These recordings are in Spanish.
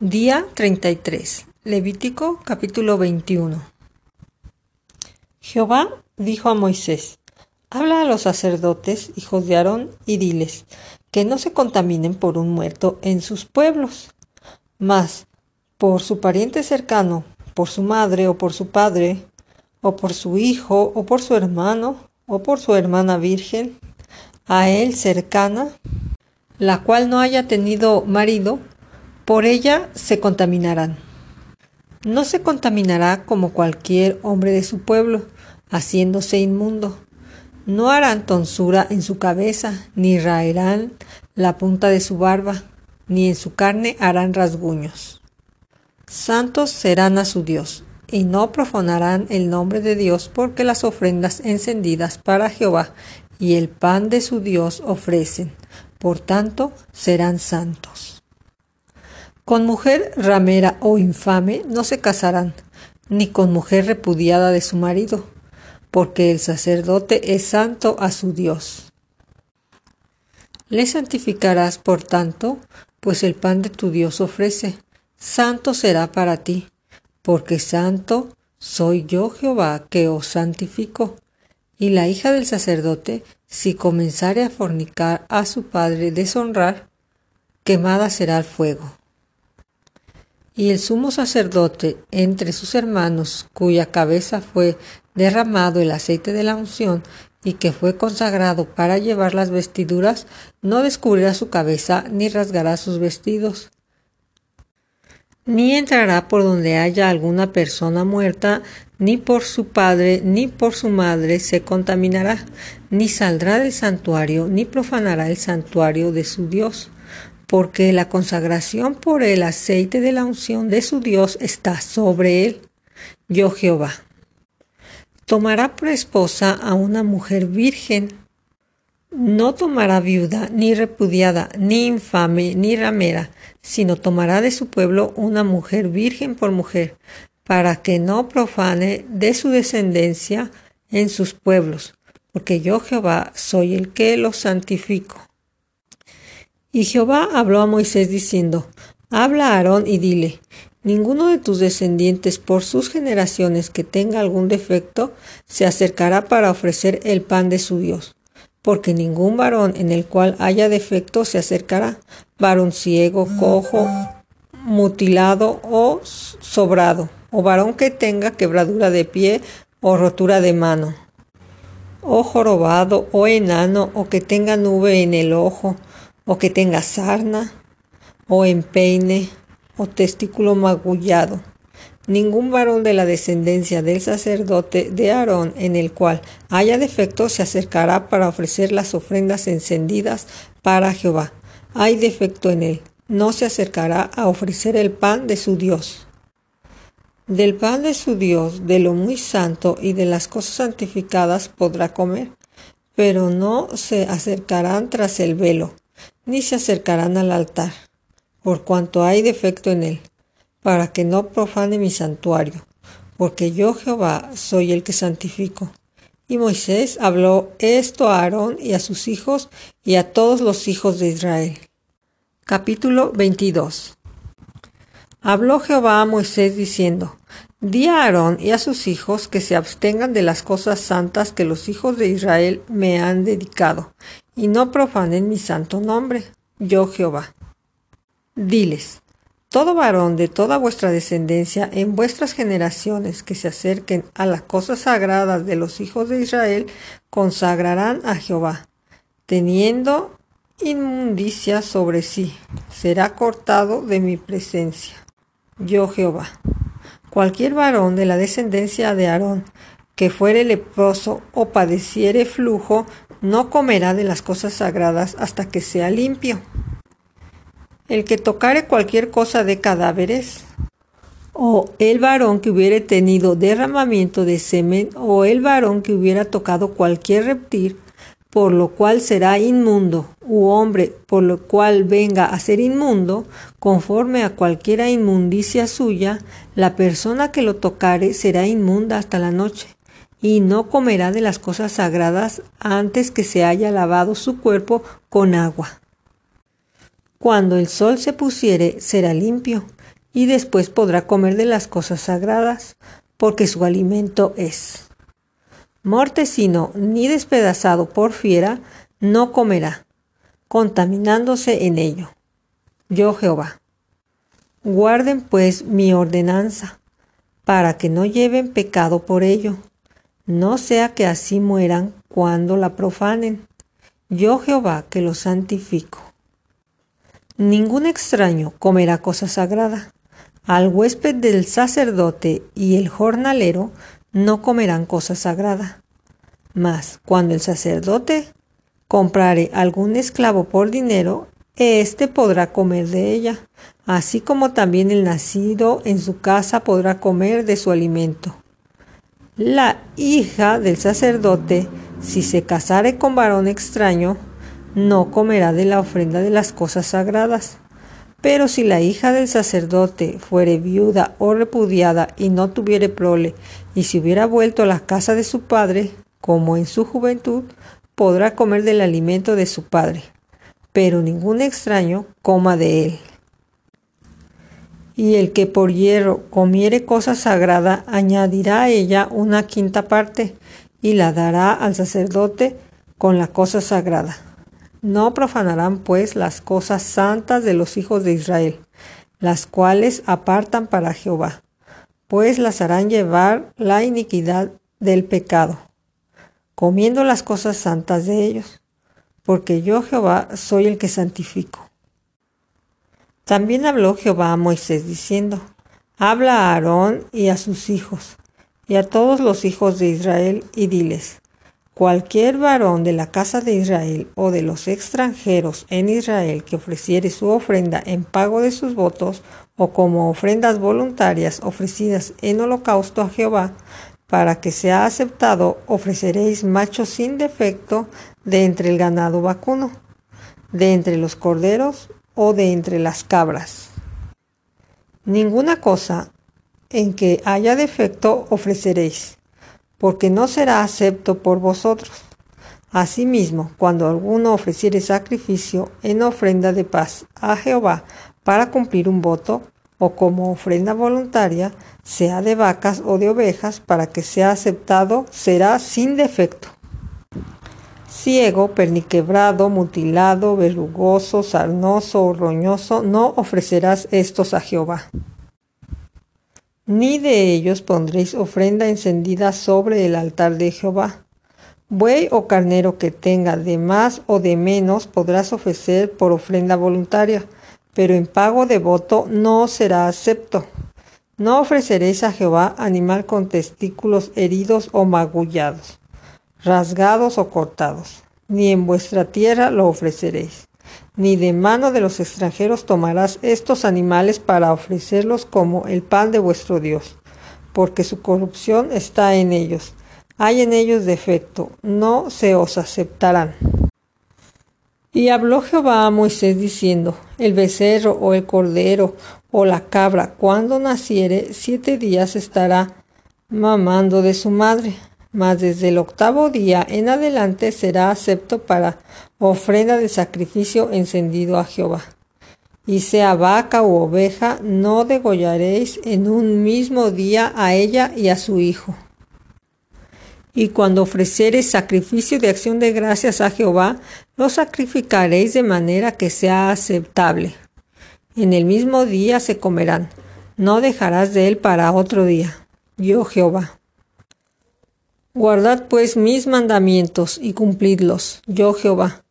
Día 33. Levítico capítulo 21. Jehová dijo a Moisés, Habla a los sacerdotes, hijos de Aarón, y diles, que no se contaminen por un muerto en sus pueblos, mas por su pariente cercano, por su madre o por su padre, o por su hijo o por su hermano, o por su hermana virgen, a él cercana, la cual no haya tenido marido, por ella se contaminarán. No se contaminará como cualquier hombre de su pueblo, haciéndose inmundo. No harán tonsura en su cabeza, ni raerán la punta de su barba, ni en su carne harán rasguños. Santos serán a su Dios, y no profanarán el nombre de Dios, porque las ofrendas encendidas para Jehová y el pan de su Dios ofrecen, por tanto serán santos. Con mujer ramera o infame no se casarán, ni con mujer repudiada de su marido, porque el sacerdote es santo a su Dios. Le santificarás, por tanto, pues el pan de tu Dios ofrece, santo será para ti, porque santo soy yo Jehová que os santifico. Y la hija del sacerdote, si comenzare a fornicar a su padre deshonrar, quemada será el fuego. Y el sumo sacerdote entre sus hermanos, cuya cabeza fue derramado el aceite de la unción y que fue consagrado para llevar las vestiduras, no descubrirá su cabeza ni rasgará sus vestidos, ni entrará por donde haya alguna persona muerta, ni por su padre, ni por su madre se contaminará, ni saldrá del santuario, ni profanará el santuario de su Dios porque la consagración por el aceite de la unción de su Dios está sobre él, yo Jehová. Tomará por esposa a una mujer virgen. No tomará viuda, ni repudiada, ni infame, ni ramera, sino tomará de su pueblo una mujer virgen por mujer, para que no profane de su descendencia en sus pueblos, porque yo Jehová soy el que los santifico. Y Jehová habló a Moisés diciendo, Habla a Aarón y dile, Ninguno de tus descendientes por sus generaciones que tenga algún defecto se acercará para ofrecer el pan de su Dios, porque ningún varón en el cual haya defecto se acercará, varón ciego, cojo, mutilado o sobrado, o varón que tenga quebradura de pie o rotura de mano, o jorobado o enano, o que tenga nube en el ojo, o que tenga sarna, o empeine, o testículo magullado. Ningún varón de la descendencia del sacerdote de Aarón en el cual haya defecto se acercará para ofrecer las ofrendas encendidas para Jehová. Hay defecto en él, no se acercará a ofrecer el pan de su Dios. Del pan de su Dios, de lo muy santo y de las cosas santificadas podrá comer, pero no se acercarán tras el velo, ni se acercarán al altar, por cuanto hay defecto en él, para que no profane mi santuario, porque yo Jehová soy el que santifico. Y Moisés habló esto a Aarón y a sus hijos y a todos los hijos de Israel. Capítulo 22 Habló Jehová a Moisés diciendo, Di a Aarón y a sus hijos que se abstengan de las cosas santas que los hijos de Israel me han dedicado, y no profanen mi santo nombre, yo Jehová. Diles, todo varón de toda vuestra descendencia en vuestras generaciones que se acerquen a las cosas sagradas de los hijos de Israel, consagrarán a Jehová, teniendo inmundicia sobre sí, será cortado de mi presencia. Yo Jehová. Cualquier varón de la descendencia de Aarón que fuere leproso o padeciere flujo, no comerá de las cosas sagradas hasta que sea limpio. El que tocare cualquier cosa de cadáveres, o el varón que hubiere tenido derramamiento de semen, o el varón que hubiera tocado cualquier reptil, por lo cual será inmundo, u hombre por lo cual venga a ser inmundo, conforme a cualquiera inmundicia suya, la persona que lo tocare será inmunda hasta la noche y no comerá de las cosas sagradas antes que se haya lavado su cuerpo con agua. Cuando el sol se pusiere, será limpio, y después podrá comer de las cosas sagradas, porque su alimento es. Mortecino ni despedazado por fiera no comerá, contaminándose en ello. Yo Jehová. Guarden pues mi ordenanza, para que no lleven pecado por ello, no sea que así mueran cuando la profanen. Yo Jehová que los santifico. Ningún extraño comerá cosa sagrada. Al huésped del sacerdote y el jornalero no comerán cosa sagrada. Mas cuando el sacerdote comprare algún esclavo por dinero, éste podrá comer de ella, así como también el nacido en su casa podrá comer de su alimento. La hija del sacerdote, si se casare con varón extraño, no comerá de la ofrenda de las cosas sagradas. Pero si la hija del sacerdote fuere viuda o repudiada y no tuviere prole, y si hubiera vuelto a la casa de su padre, como en su juventud, podrá comer del alimento de su padre, pero ningún extraño coma de él. Y el que por hierro comiere cosa sagrada, añadirá a ella una quinta parte, y la dará al sacerdote con la cosa sagrada. No profanarán pues las cosas santas de los hijos de Israel, las cuales apartan para Jehová, pues las harán llevar la iniquidad del pecado, comiendo las cosas santas de ellos, porque yo Jehová soy el que santifico. También habló Jehová a Moisés diciendo, Habla a Aarón y a sus hijos, y a todos los hijos de Israel, y diles, Cualquier varón de la casa de Israel o de los extranjeros en Israel que ofreciere su ofrenda en pago de sus votos o como ofrendas voluntarias ofrecidas en holocausto a Jehová, para que sea aceptado, ofreceréis macho sin defecto de entre el ganado vacuno, de entre los corderos o de entre las cabras. Ninguna cosa en que haya defecto ofreceréis porque no será acepto por vosotros. Asimismo, cuando alguno ofreciere sacrificio en ofrenda de paz a Jehová para cumplir un voto, o como ofrenda voluntaria, sea de vacas o de ovejas, para que sea aceptado, será sin defecto. Ciego, perniquebrado, mutilado, verrugoso, sarnoso o roñoso, no ofrecerás estos a Jehová ni de ellos pondréis ofrenda encendida sobre el altar de Jehová. Buey o carnero que tenga de más o de menos podrás ofrecer por ofrenda voluntaria, pero en pago de voto no será acepto. No ofreceréis a Jehová animal con testículos heridos o magullados, rasgados o cortados, ni en vuestra tierra lo ofreceréis ni de mano de los extranjeros tomarás estos animales para ofrecerlos como el pan de vuestro Dios, porque su corrupción está en ellos. Hay en ellos defecto, no se os aceptarán. Y habló Jehová a Moisés diciendo, el becerro o el cordero o la cabra, cuando naciere, siete días estará mamando de su madre, mas desde el octavo día en adelante será acepto para ofrenda de sacrificio encendido a Jehová. Y sea vaca u oveja, no degollaréis en un mismo día a ella y a su hijo. Y cuando ofrecereis sacrificio de acción de gracias a Jehová, lo sacrificaréis de manera que sea aceptable. En el mismo día se comerán, no dejarás de él para otro día. Yo Jehová. Guardad pues mis mandamientos y cumplidlos, yo Jehová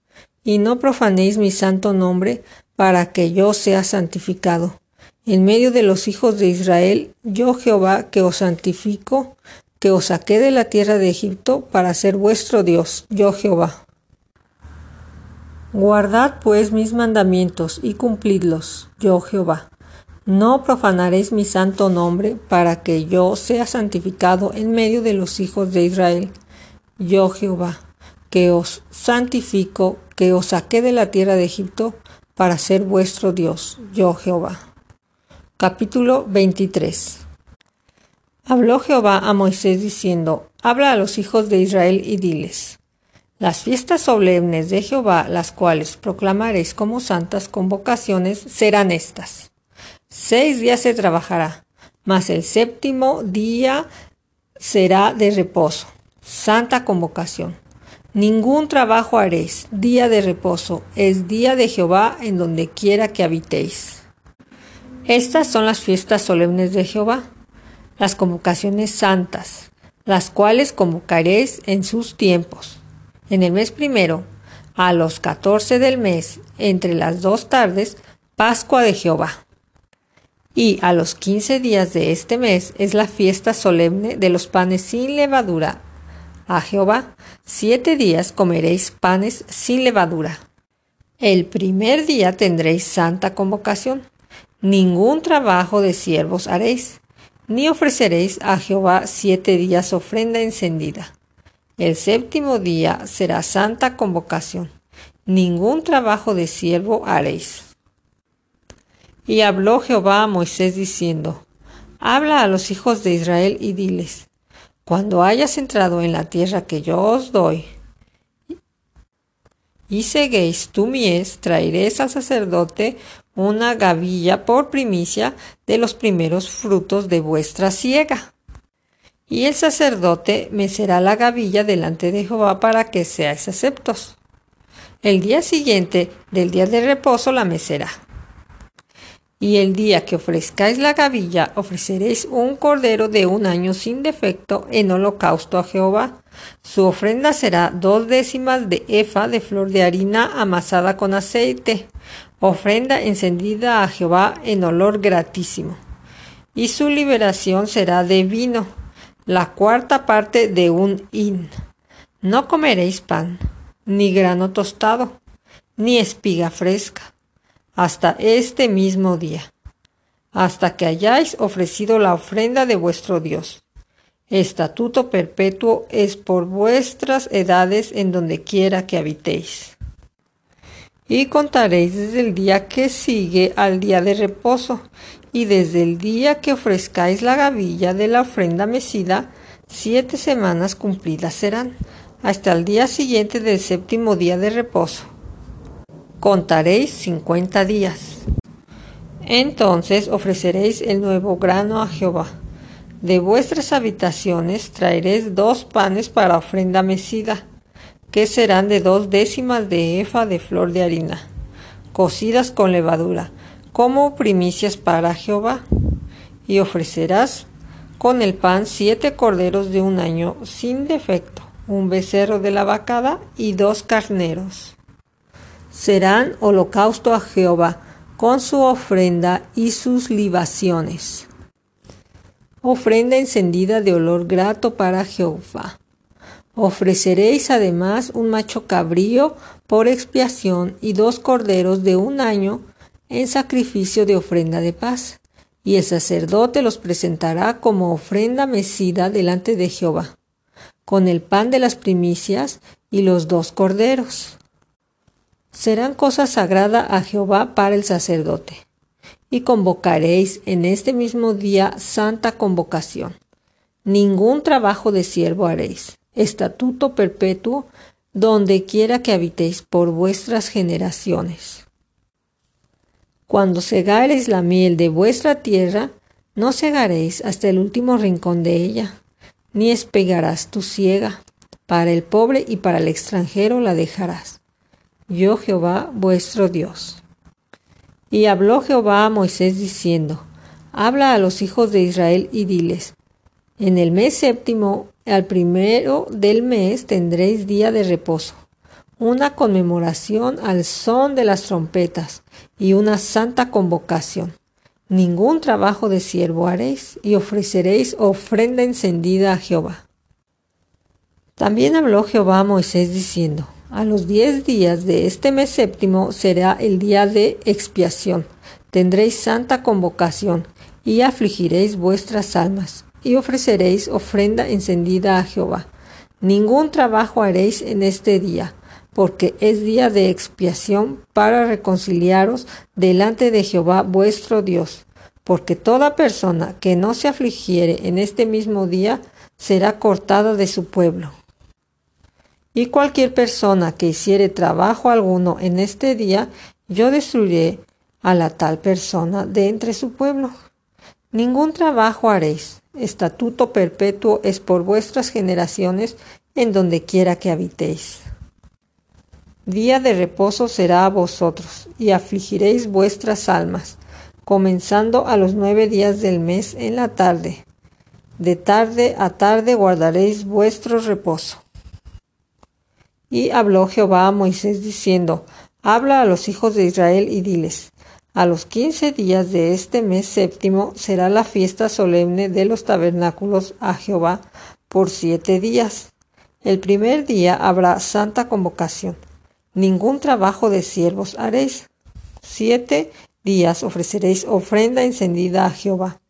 y no profanéis mi santo nombre para que yo sea santificado. En medio de los hijos de Israel, yo Jehová que os santifico, que os saqué de la tierra de Egipto para ser vuestro Dios, yo Jehová. Guardad pues mis mandamientos y cumplidlos, yo Jehová. No profanaréis mi santo nombre para que yo sea santificado en medio de los hijos de Israel, yo Jehová, que os santifico que os saqué de la tierra de Egipto para ser vuestro Dios, yo Jehová. Capítulo 23 Habló Jehová a Moisés diciendo, Habla a los hijos de Israel y diles, Las fiestas solemnes de Jehová, las cuales proclamaréis como santas convocaciones, serán estas. Seis días se trabajará, mas el séptimo día será de reposo, santa convocación. Ningún trabajo haréis, día de reposo, es día de Jehová en donde quiera que habitéis. Estas son las fiestas solemnes de Jehová, las convocaciones santas, las cuales convocaréis en sus tiempos. En el mes primero, a los catorce del mes, entre las dos tardes, Pascua de Jehová. Y a los quince días de este mes es la fiesta solemne de los panes sin levadura. A Jehová, siete días comeréis panes sin levadura. El primer día tendréis santa convocación. Ningún trabajo de siervos haréis, ni ofreceréis a Jehová siete días ofrenda encendida. El séptimo día será santa convocación. Ningún trabajo de siervo haréis. Y habló Jehová a Moisés diciendo, Habla a los hijos de Israel y diles, Cuando hayas entrado en la tierra que yo os doy, y seguéis tu mies, traeréis al sacerdote una gavilla por primicia de los primeros frutos de vuestra siega. Y el sacerdote mecerá la gavilla delante de Jehová para que seáis aceptos. El día siguiente del día de reposo la mecerá. Y el día que ofrezcáis la gavilla, ofreceréis un cordero de un año sin defecto en holocausto a Jehová. Su ofrenda será dos décimas de efa de flor de harina amasada con aceite, ofrenda encendida a Jehová en olor gratísimo. Y su liberación será de vino, la cuarta parte de un hin. No comeréis pan, ni grano tostado, ni espiga fresca hasta este mismo día, hasta que hayáis ofrecido la ofrenda de vuestro Dios. Estatuto perpetuo es por vuestras edades en donde quiera que habitéis. Y contaréis desde el día que sigue al día de reposo, y desde el día que ofrezcáis la gavilla de la ofrenda mecida, siete semanas cumplidas serán, hasta el día siguiente del séptimo día de reposo contaréis cincuenta días. Entonces ofreceréis el nuevo grano a Jehová. De vuestras habitaciones traeréis dos panes para ofrenda mecida, que serán de dos décimas de efa de flor de harina, cocidas con levadura, como primicias para Jehová. Y ofrecerás con el pan siete corderos de un año sin defecto, un becerro de la vacada y dos carneros serán holocausto a Jehová con su ofrenda y sus libaciones. Ofrenda encendida de olor grato para Jehová. Ofreceréis además un macho cabrío por expiación y dos corderos de un año en sacrificio de ofrenda de paz, y el sacerdote los presentará como ofrenda mecida delante de Jehová, con el pan de las primicias y los dos corderos serán cosa sagrada a Jehová para el sacerdote. Y convocaréis en este mismo día santa convocación. Ningún trabajo de siervo haréis, estatuto perpetuo, donde quiera que habitéis por vuestras generaciones. Cuando segareis la miel de vuestra tierra, no segaréis hasta el último rincón de ella, ni espegarás tu siega. Para el pobre y para el extranjero la dejarás yo Jehová vuestro Dios. Y habló Jehová a Moisés diciendo, Habla a los hijos de Israel y diles, En el mes séptimo, al primero del mes, tendréis día de reposo, una conmemoración al son de las trompetas y una santa convocación. Ningún trabajo de siervo haréis y ofreceréis ofrenda encendida a Jehová. También habló Jehová a Moisés diciendo, a los diez días de este mes séptimo será el día de expiación. Tendréis santa convocación y afligiréis vuestras almas y ofreceréis ofrenda encendida a Jehová. Ningún trabajo haréis en este día, porque es día de expiación para reconciliaros delante de Jehová vuestro Dios. Porque toda persona que no se afligiere en este mismo día será cortada de su pueblo. Y cualquier persona que hiciere trabajo alguno en este día, yo destruiré a la tal persona de entre su pueblo. Ningún trabajo haréis. Estatuto perpetuo es por vuestras generaciones en donde quiera que habitéis. Día de reposo será a vosotros, y afligiréis vuestras almas, comenzando a los nueve días del mes en la tarde. De tarde a tarde guardaréis vuestro reposo. Y habló Jehová a Moisés diciendo, Habla a los hijos de Israel y diles, a los quince días de este mes séptimo será la fiesta solemne de los tabernáculos a Jehová por siete días. El primer día habrá santa convocación. Ningún trabajo de siervos haréis. Siete días ofreceréis ofrenda encendida a Jehová.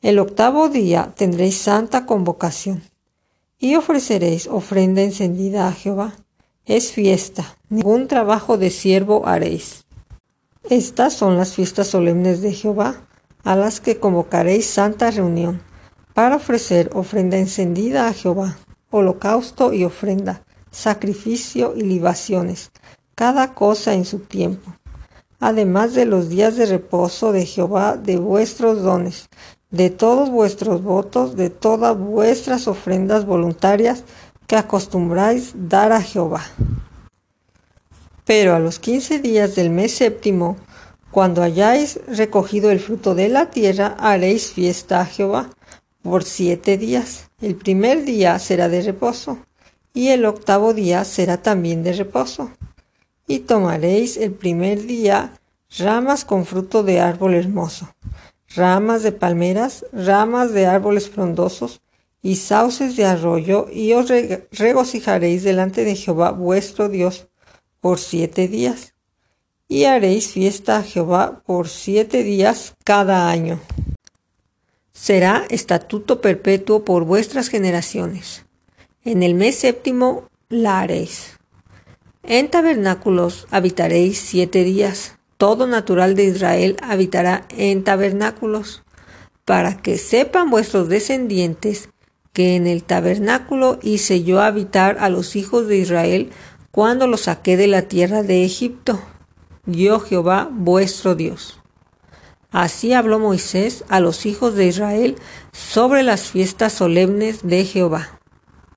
El octavo día tendréis santa convocación. Y ofreceréis ofrenda encendida a Jehová. Es fiesta, ningún trabajo de siervo haréis. Estas son las fiestas solemnes de Jehová, a las que convocaréis santa reunión, para ofrecer ofrenda encendida a Jehová, holocausto y ofrenda, sacrificio y libaciones, cada cosa en su tiempo, además de los días de reposo de Jehová de vuestros dones, de todos vuestros votos, de todas vuestras ofrendas voluntarias que acostumbráis dar a Jehová. Pero a los quince días del mes séptimo, cuando hayáis recogido el fruto de la tierra, haréis fiesta a Jehová por siete días. El primer día será de reposo, y el octavo día será también de reposo. Y tomaréis el primer día ramas con fruto de árbol hermoso, ramas de palmeras, ramas de árboles frondosos, y sauces de arroyo, y os regocijaréis delante de Jehová vuestro Dios por siete días. Y haréis fiesta a Jehová por siete días cada año. Será estatuto perpetuo por vuestras generaciones. En el mes séptimo la haréis. En tabernáculos habitaréis siete días. Todo natural de Israel habitará en tabernáculos, para que sepan vuestros descendientes que en el tabernáculo hice yo habitar a los hijos de Israel cuando los saqué de la tierra de Egipto. Yo Jehová vuestro Dios. Así habló Moisés a los hijos de Israel sobre las fiestas solemnes de Jehová.